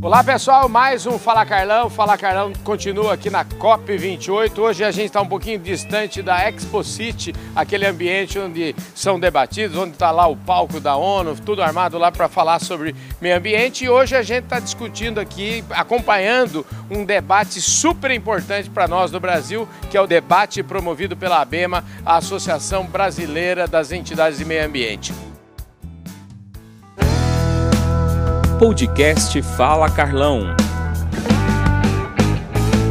Olá pessoal, mais um Fala Carlão. Fala Carlão continua aqui na COP28. Hoje a gente está um pouquinho distante da Expo City, aquele ambiente onde são debatidos, onde está lá o palco da ONU, tudo armado lá para falar sobre meio ambiente. E hoje a gente está discutindo aqui, acompanhando um debate super importante para nós do Brasil, que é o debate promovido pela ABEMA, a Associação Brasileira das Entidades de Meio Ambiente. Podcast Fala Carlão.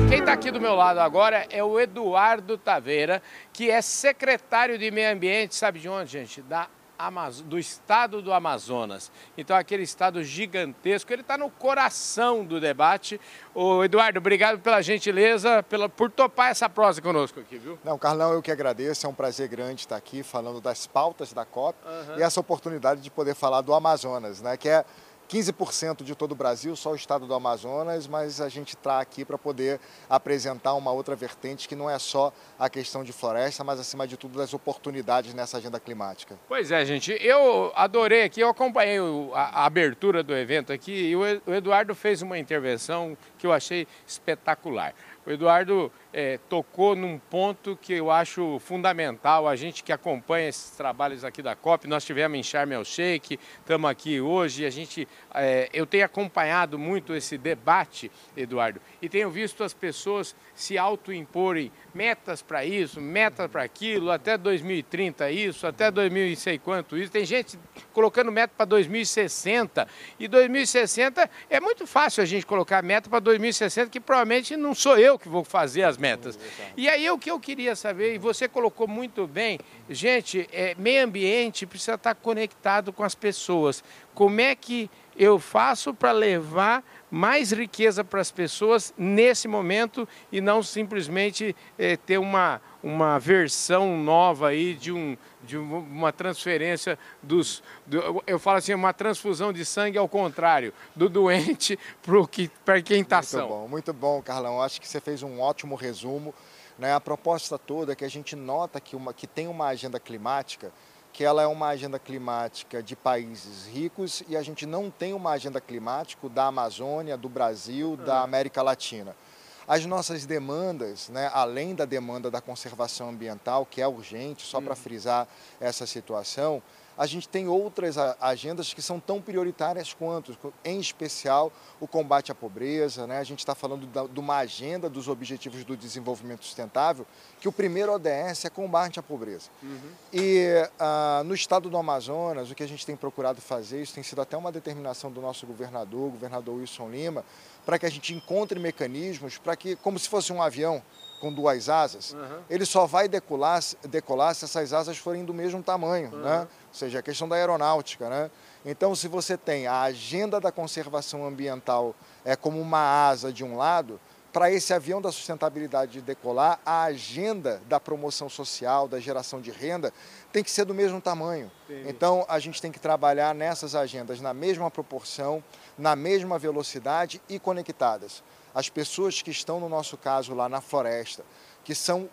Quem está aqui do meu lado agora é o Eduardo Taveira, que é secretário de Meio Ambiente, sabe de onde, gente? Da Amaz... do estado do Amazonas. Então, aquele estado gigantesco, ele está no coração do debate. O Eduardo, obrigado pela gentileza, pela... por topar essa prosa conosco aqui, viu? Não, Carlão, eu que agradeço, é um prazer grande estar aqui falando das pautas da COP uhum. e essa oportunidade de poder falar do Amazonas, né, que é 15% de todo o Brasil, só o estado do Amazonas, mas a gente está aqui para poder apresentar uma outra vertente que não é só a questão de floresta, mas acima de tudo das oportunidades nessa agenda climática. Pois é, gente, eu adorei aqui, eu acompanhei a, abertura do evento aqui e o Eduardo fez uma intervenção que eu achei espetacular. O Eduardo é, tocou num ponto que eu acho fundamental. A gente que acompanha esses trabalhos aqui da COP, nós tivemos em Sharm el Sheikh, estamos aqui hoje. A gente, é, eu tenho acompanhado muito esse debate, Eduardo, e tenho visto as pessoas se autoimporem metas para isso, metas para aquilo, até 2030 isso, até 2000 e sei quanto isso. Tem gente colocando meta para 2060 e 2060 é muito fácil a gente colocar meta para 2060 que provavelmente não sou eu que vou fazer as metas. E aí o que eu queria saber, e você colocou muito bem, gente, é, meio ambiente precisa estar conectado com as pessoas. Como é que eu faço para levar mais riqueza para as pessoas nesse momento e não simplesmente é, ter uma, uma versão nova aí de, um, de uma transferência dos. Do, eu falo assim, uma transfusão de sangue ao contrário, do doente para quem está são. Muito bom, muito bom, Carlão. Acho que você fez um ótimo resumo. Né? A proposta toda é que a gente nota que, uma, que tem uma agenda climática que ela é uma agenda climática de países ricos e a gente não tem uma agenda climática da Amazônia, do Brasil, da América Latina. As nossas demandas, né, além da demanda da conservação ambiental, que é urgente, só para frisar essa situação, a gente tem outras agendas que são tão prioritárias quanto, em especial o combate à pobreza. Né? A gente está falando de uma agenda dos Objetivos do Desenvolvimento Sustentável, que o primeiro ODS é combate à pobreza. Uhum. E ah, no estado do Amazonas, o que a gente tem procurado fazer, isso tem sido até uma determinação do nosso governador, o governador Wilson Lima, para que a gente encontre mecanismos para que, como se fosse um avião, com duas asas, uhum. ele só vai decolar, decolar se essas asas forem do mesmo tamanho, uhum. né? ou seja, a questão da aeronáutica. Né? Então, se você tem a agenda da conservação ambiental é como uma asa de um lado, para esse avião da sustentabilidade decolar, a agenda da promoção social, da geração de renda, tem que ser do mesmo tamanho. Entendi. Então, a gente tem que trabalhar nessas agendas na mesma proporção, na mesma velocidade e conectadas as pessoas que estão, no nosso caso, lá na floresta, que são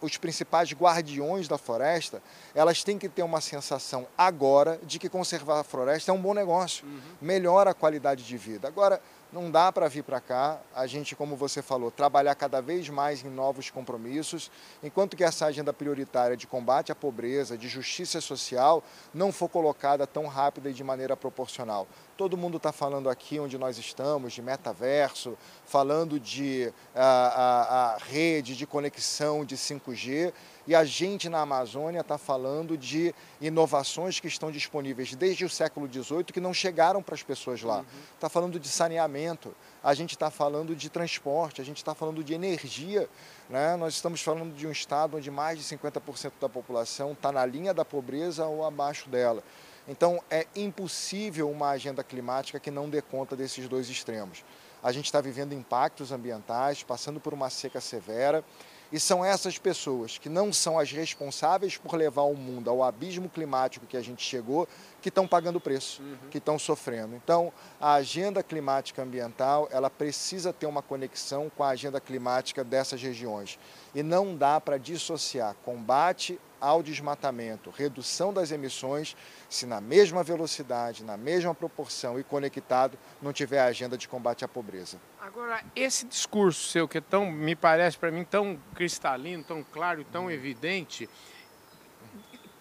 os principais guardiões da floresta, elas têm que ter uma sensação agora de que conservar a floresta é um bom negócio, uhum. melhora a qualidade de vida. Agora, não dá para vir para cá, a gente, como você falou, trabalhar cada vez mais em novos compromissos, enquanto que essa agenda prioritária de combate à pobreza, de justiça social, não for colocada tão rápida e de maneira proporcional. Todo mundo está falando aqui onde nós estamos, de metaverso, falando de a, a, a rede de conexão de 5G, e a gente na Amazônia está falando de inovações que estão disponíveis desde o século XVIII que não chegaram para as pessoas lá. Está uhum. falando de saneamento, a gente está falando de transporte, a gente está falando de energia. Né? Nós estamos falando de um estado onde mais de 50% da população está na linha da pobreza ou abaixo dela. Então é impossível uma agenda climática que não dê conta desses dois extremos. A gente está vivendo impactos ambientais, passando por uma seca severa e são essas pessoas que não são as responsáveis por levar o mundo ao abismo climático que a gente chegou, que estão pagando o preço, uhum. que estão sofrendo. Então, a agenda climática ambiental, ela precisa ter uma conexão com a agenda climática dessas regiões. E não dá para dissociar combate ao desmatamento, redução das emissões, se na mesma velocidade, na mesma proporção e conectado, não tiver a agenda de combate à pobreza. Agora, esse discurso seu, que é tão, me parece para mim tão cristalino, tão claro, tão evidente,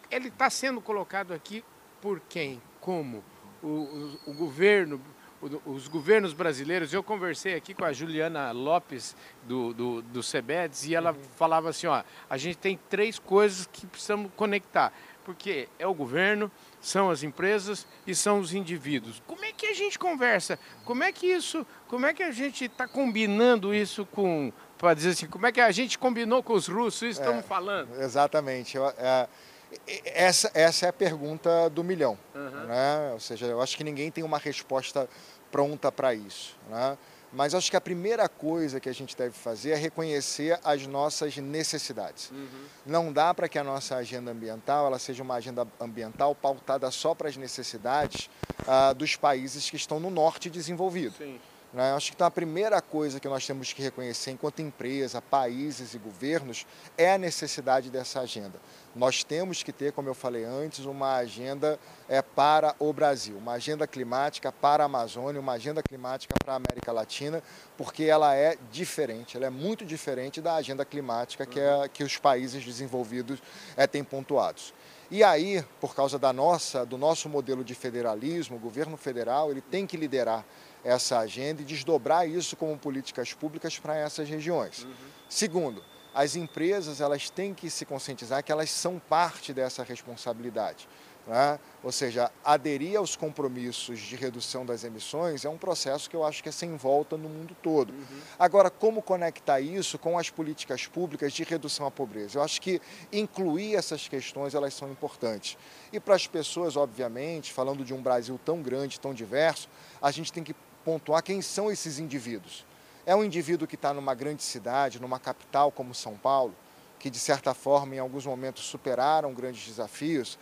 ele está sendo colocado aqui por quem? Como? O, o, o governo os governos brasileiros. Eu conversei aqui com a Juliana Lopes do, do, do CEBEDS e ela uhum. falava assim, ó, a gente tem três coisas que precisamos conectar, porque é o governo, são as empresas e são os indivíduos. Como é que a gente conversa? Como é que isso, como é que a gente está combinando isso com, para dizer assim, como é que a gente combinou com os russos, isso é, estamos falando? Exatamente. Eu, é, essa, essa é a pergunta do milhão. Uhum. Né? Ou seja, eu acho que ninguém tem uma resposta pronta para isso. Né? Mas acho que a primeira coisa que a gente deve fazer é reconhecer as nossas necessidades. Uhum. Não dá para que a nossa agenda ambiental ela seja uma agenda ambiental pautada só para as necessidades uh, dos países que estão no norte desenvolvido. Sim. Né? Acho que então, a primeira coisa que nós temos que reconhecer enquanto empresa, países e governos é a necessidade dessa agenda. Nós temos que ter, como eu falei antes, uma agenda é, para o Brasil, uma agenda climática para a Amazônia, uma agenda climática para a América Latina, porque ela é diferente, ela é muito diferente da agenda climática que, é, que os países desenvolvidos é, têm pontuados. E aí, por causa da nossa, do nosso modelo de federalismo, o governo federal ele tem que liderar essa agenda e desdobrar isso como políticas públicas para essas regiões. Uhum. Segundo, as empresas elas têm que se conscientizar que elas são parte dessa responsabilidade. Né? Ou seja, aderir aos compromissos de redução das emissões é um processo que eu acho que é sem volta no mundo todo. Uhum. Agora, como conectar isso com as políticas públicas de redução à pobreza? Eu acho que incluir essas questões elas são importantes. E para as pessoas, obviamente, falando de um Brasil tão grande, tão diverso, a gente tem que pontuar quem são esses indivíduos. É um indivíduo que está numa grande cidade, numa capital como São Paulo, que de certa forma em alguns momentos superaram grandes desafios,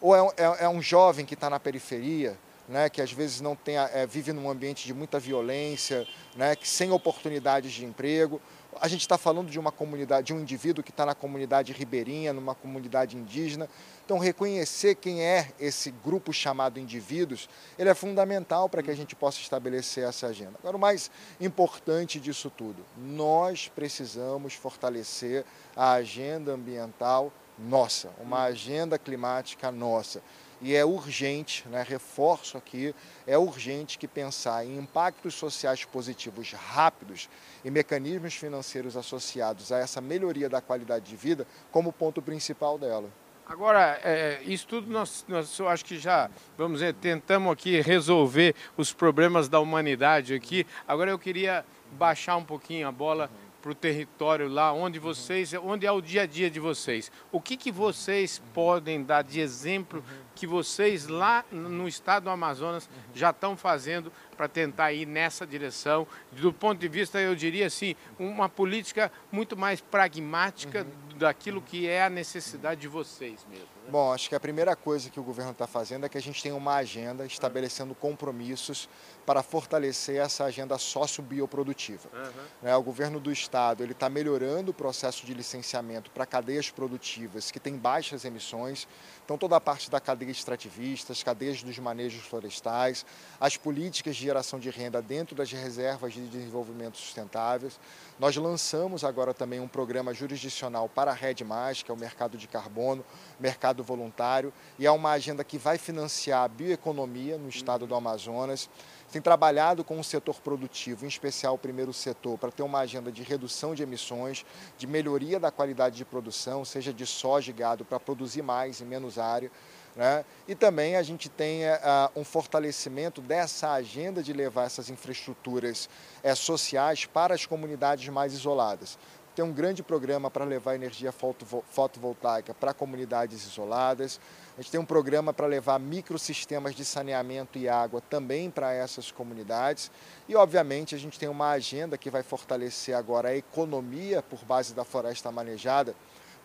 ou é, é, é um jovem que está na periferia, né, que às vezes não tem, é, vive num ambiente de muita violência, né, que sem oportunidades de emprego, a gente está falando de uma comunidade, de um indivíduo que está na comunidade ribeirinha, numa comunidade indígena. Então, reconhecer quem é esse grupo chamado indivíduos, ele é fundamental para que a gente possa estabelecer essa agenda. Agora, o mais importante disso tudo, nós precisamos fortalecer a agenda ambiental nossa, uma agenda climática nossa e é urgente, né, reforço aqui, é urgente que pensar em impactos sociais positivos rápidos e mecanismos financeiros associados a essa melhoria da qualidade de vida como ponto principal dela. Agora, é, isso tudo nós, nós eu acho que já, vamos dizer, tentamos aqui resolver os problemas da humanidade aqui. Agora eu queria baixar um pouquinho a bola para o território lá onde vocês, onde é o dia a dia de vocês. O que, que vocês podem dar de exemplo que vocês lá no estado do Amazonas já estão fazendo para tentar ir nessa direção? Do ponto de vista, eu diria assim, uma política muito mais pragmática uhum. daquilo que é a necessidade de vocês mesmo. Né? Bom, acho que a primeira coisa que o governo está fazendo é que a gente tem uma agenda estabelecendo compromissos para fortalecer essa agenda sócio-bioprodutiva. Uhum. Né, o governo do estado ele está melhorando o processo de licenciamento para cadeias produtivas que têm baixas emissões. Então, toda a parte da cadeia extrativista, as cadeias dos manejos florestais, as políticas de geração de renda dentro das reservas de desenvolvimento sustentáveis. Nós lançamos agora também um programa jurisdicional para a Rede Mais, que é o mercado de carbono, mercado voluntário, e é uma agenda que vai financiar a bioeconomia no estado do Amazonas tem trabalhado com o setor produtivo, em especial o primeiro setor, para ter uma agenda de redução de emissões, de melhoria da qualidade de produção, seja de soja e gado, para produzir mais em menos área. Né? E também a gente tem uh, um fortalecimento dessa agenda de levar essas infraestruturas uh, sociais para as comunidades mais isoladas tem um grande programa para levar energia fotovoltaica para comunidades isoladas. A gente tem um programa para levar microsistemas de saneamento e água também para essas comunidades. E, obviamente, a gente tem uma agenda que vai fortalecer agora a economia por base da floresta manejada,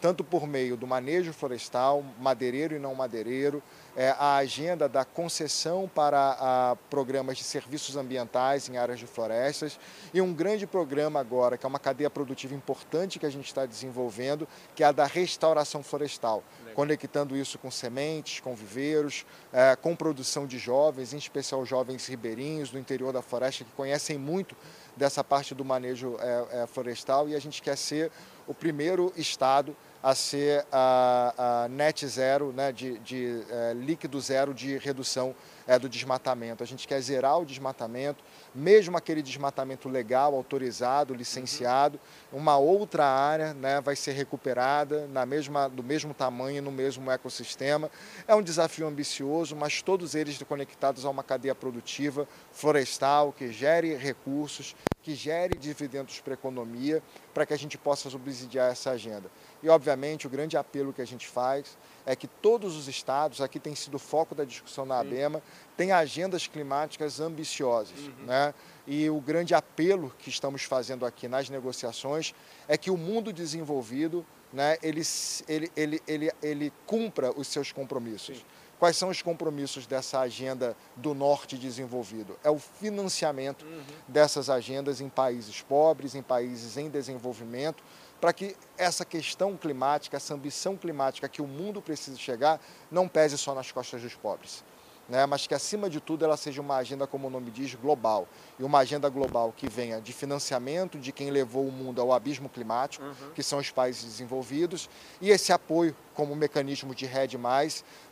tanto por meio do manejo florestal, madeireiro e não madeireiro, é, a agenda da concessão para programas de serviços ambientais em áreas de florestas e um grande programa agora, que é uma cadeia produtiva importante que a gente está desenvolvendo, que é a da restauração florestal, Legal. conectando isso com sementes, com viveiros, é, com produção de jovens, em especial jovens ribeirinhos do interior da floresta que conhecem muito dessa parte do manejo é florestal e a gente quer ser o primeiro estado a ser a, a net zero, né, de, de é, líquido zero de redução é, do desmatamento. A gente quer zerar o desmatamento, mesmo aquele desmatamento legal, autorizado, licenciado, uma outra área né, vai ser recuperada na mesma, do mesmo tamanho, no mesmo ecossistema. É um desafio ambicioso, mas todos eles conectados a uma cadeia produtiva florestal que gere recursos, que gere dividendos para a economia, para que a gente possa subsidiar essa agenda. E, obviamente, o grande apelo que a gente faz é que todos os estados, aqui tem sido o foco da discussão na ABEMA, têm agendas climáticas ambiciosas. Uhum. Né? E o grande apelo que estamos fazendo aqui nas negociações é que o mundo desenvolvido né, ele, ele, ele, ele, ele cumpra os seus compromissos. Sim. Quais são os compromissos dessa agenda do norte desenvolvido? É o financiamento uhum. dessas agendas em países pobres, em países em desenvolvimento, para que essa questão climática, essa ambição climática que o mundo precisa chegar, não pese só nas costas dos pobres né, mas que acima de tudo ela seja uma agenda, como o nome diz, global. E uma agenda global que venha de financiamento de quem levou o mundo ao abismo climático, uhum. que são os países desenvolvidos, e esse apoio como mecanismo de RED+,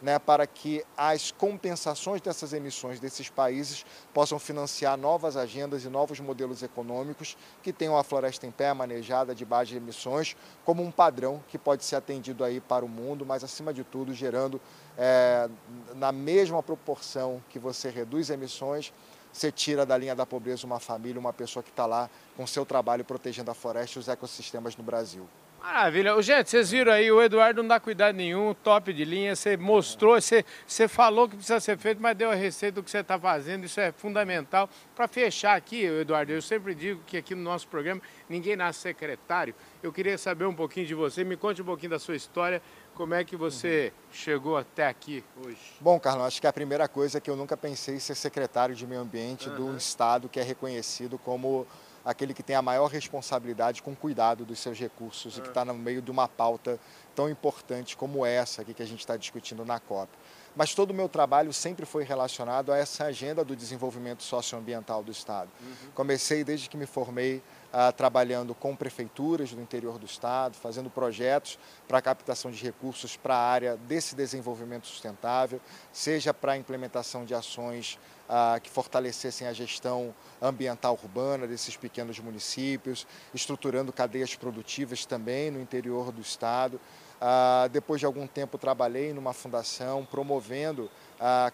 né, para que as compensações dessas emissões desses países possam financiar novas agendas e novos modelos econômicos que tenham a floresta em pé, manejada, de baixas emissões, como um padrão que pode ser atendido aí para o mundo, mas acima de tudo gerando é, na mesma proporção que você reduz emissões, você tira da linha da pobreza uma família, uma pessoa que está lá com seu trabalho protegendo a floresta e os ecossistemas no Brasil. Maravilha. Gente, vocês viram aí, o Eduardo não dá cuidado nenhum, top de linha, você mostrou, você, você falou que precisa ser feito, mas deu a receita do que você está fazendo, isso é fundamental. Para fechar aqui, Eduardo, eu sempre digo que aqui no nosso programa ninguém nasce secretário. Eu queria saber um pouquinho de você, me conte um pouquinho da sua história, como é que você uhum. chegou até aqui hoje? Bom, Carlão, acho que a primeira coisa é que eu nunca pensei em ser secretário de meio ambiente uhum. do estado que é reconhecido como aquele que tem a maior responsabilidade com cuidado dos seus recursos e que está no meio de uma pauta tão importante como essa aqui que a gente está discutindo na COP. Mas todo o meu trabalho sempre foi relacionado a essa agenda do desenvolvimento socioambiental do Estado. Uhum. Comecei desde que me formei ah, trabalhando com prefeituras do interior do Estado, fazendo projetos para captação de recursos para a área desse desenvolvimento sustentável, seja para a implementação de ações ah, que fortalecessem a gestão ambiental urbana desses pequenos municípios, estruturando cadeias produtivas também no interior do Estado. Ah, depois de algum tempo, trabalhei numa fundação promovendo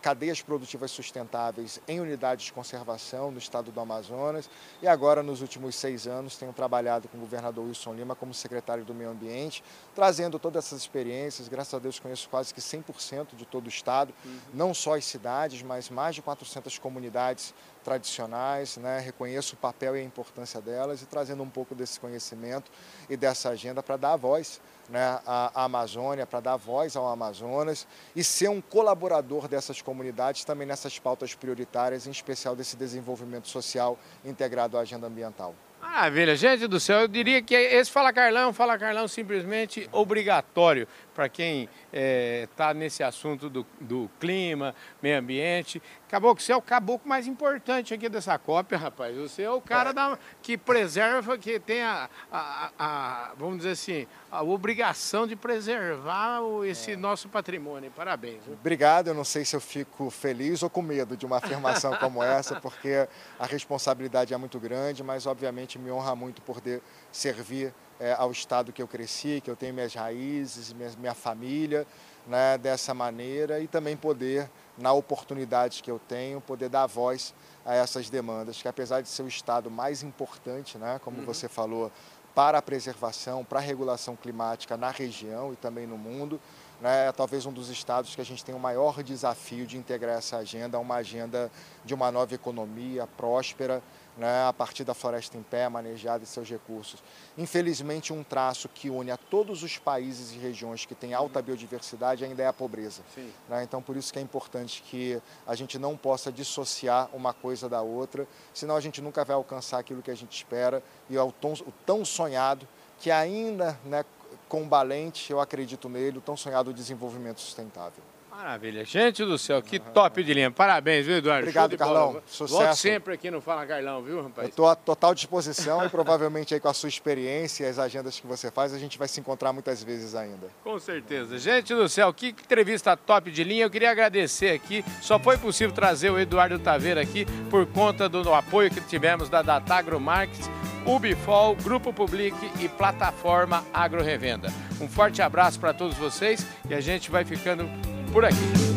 cadeias produtivas sustentáveis em unidades de conservação no estado do Amazonas e agora, nos últimos seis anos, tenho trabalhado com o governador Wilson Lima como secretário do Meio Ambiente, trazendo todas essas experiências. Graças a Deus, conheço quase que 100% de todo o estado, uhum. não só as cidades, mas mais de 400 comunidades tradicionais, né? reconheço o papel e a importância delas e trazendo um pouco desse conhecimento e dessa agenda para dar voz né, à Amazônia, para dar voz ao Amazonas e ser um colaborador dessas comunidades também nessas pautas prioritárias, em especial desse desenvolvimento social integrado à agenda ambiental. Maravilha, gente do céu, eu diria que esse Fala Carlão, Fala Carlão simplesmente obrigatório para quem está é, nesse assunto do, do, clima, meio ambiente. Caboclo, você é o caboclo mais importante aqui dessa cópia, rapaz. Você é o cara é. da, que preserva, que tem a, a, a, vamos dizer assim, a obrigação de preservar o, esse é. nosso patrimônio. Parabéns. Viu? Obrigado. Eu não sei se eu fico feliz ou com medo de uma afirmação como essa, porque a responsabilidade é muito grande, mas obviamente me honra muito poder servir é, ao estado que eu cresci, que eu tenho minhas raízes, minha, minha família, né, dessa maneira e também poder, na oportunidade que eu tenho, poder dar voz a essas demandas, que apesar de ser o estado mais importante, né, como uhum. você falou, para a preservação, para a regulação climática na região e também no mundo, né, é talvez um dos estados que a gente tem o maior desafio de integrar essa agenda a uma agenda de uma nova economia próspera, né, a partir da floresta em pé, manejada e seus recursos. Infelizmente, um traço que une a todos os países e regiões que têm alta biodiversidade ainda é a pobreza. Né? Então, por isso que é importante que a gente não possa dissociar uma coisa da outra, senão a gente nunca vai alcançar aquilo que a gente espera e é o tão, o tão sonhado que ainda né, combalente, eu acredito nele, o tão sonhado desenvolvimento sustentável. Maravilha. Gente do céu, que top de linha. Parabéns, viu, Eduardo? Obrigado, Carlão. Bola. Sucesso. Volte sempre aqui no Fala Carlão, viu, rapaz? Eu estou à total disposição e provavelmente aí com a sua experiência e as agendas que você faz, a gente vai se encontrar muitas vezes ainda. Com certeza. Gente do céu, que entrevista top de linha. Eu queria agradecer aqui. Só foi possível trazer o Eduardo Taveira aqui por conta do apoio que tivemos da Datagro Markets Ubifol, Grupo Public e Plataforma Agro Revenda. Um forte abraço para todos vocês e a gente vai ficando por aqui.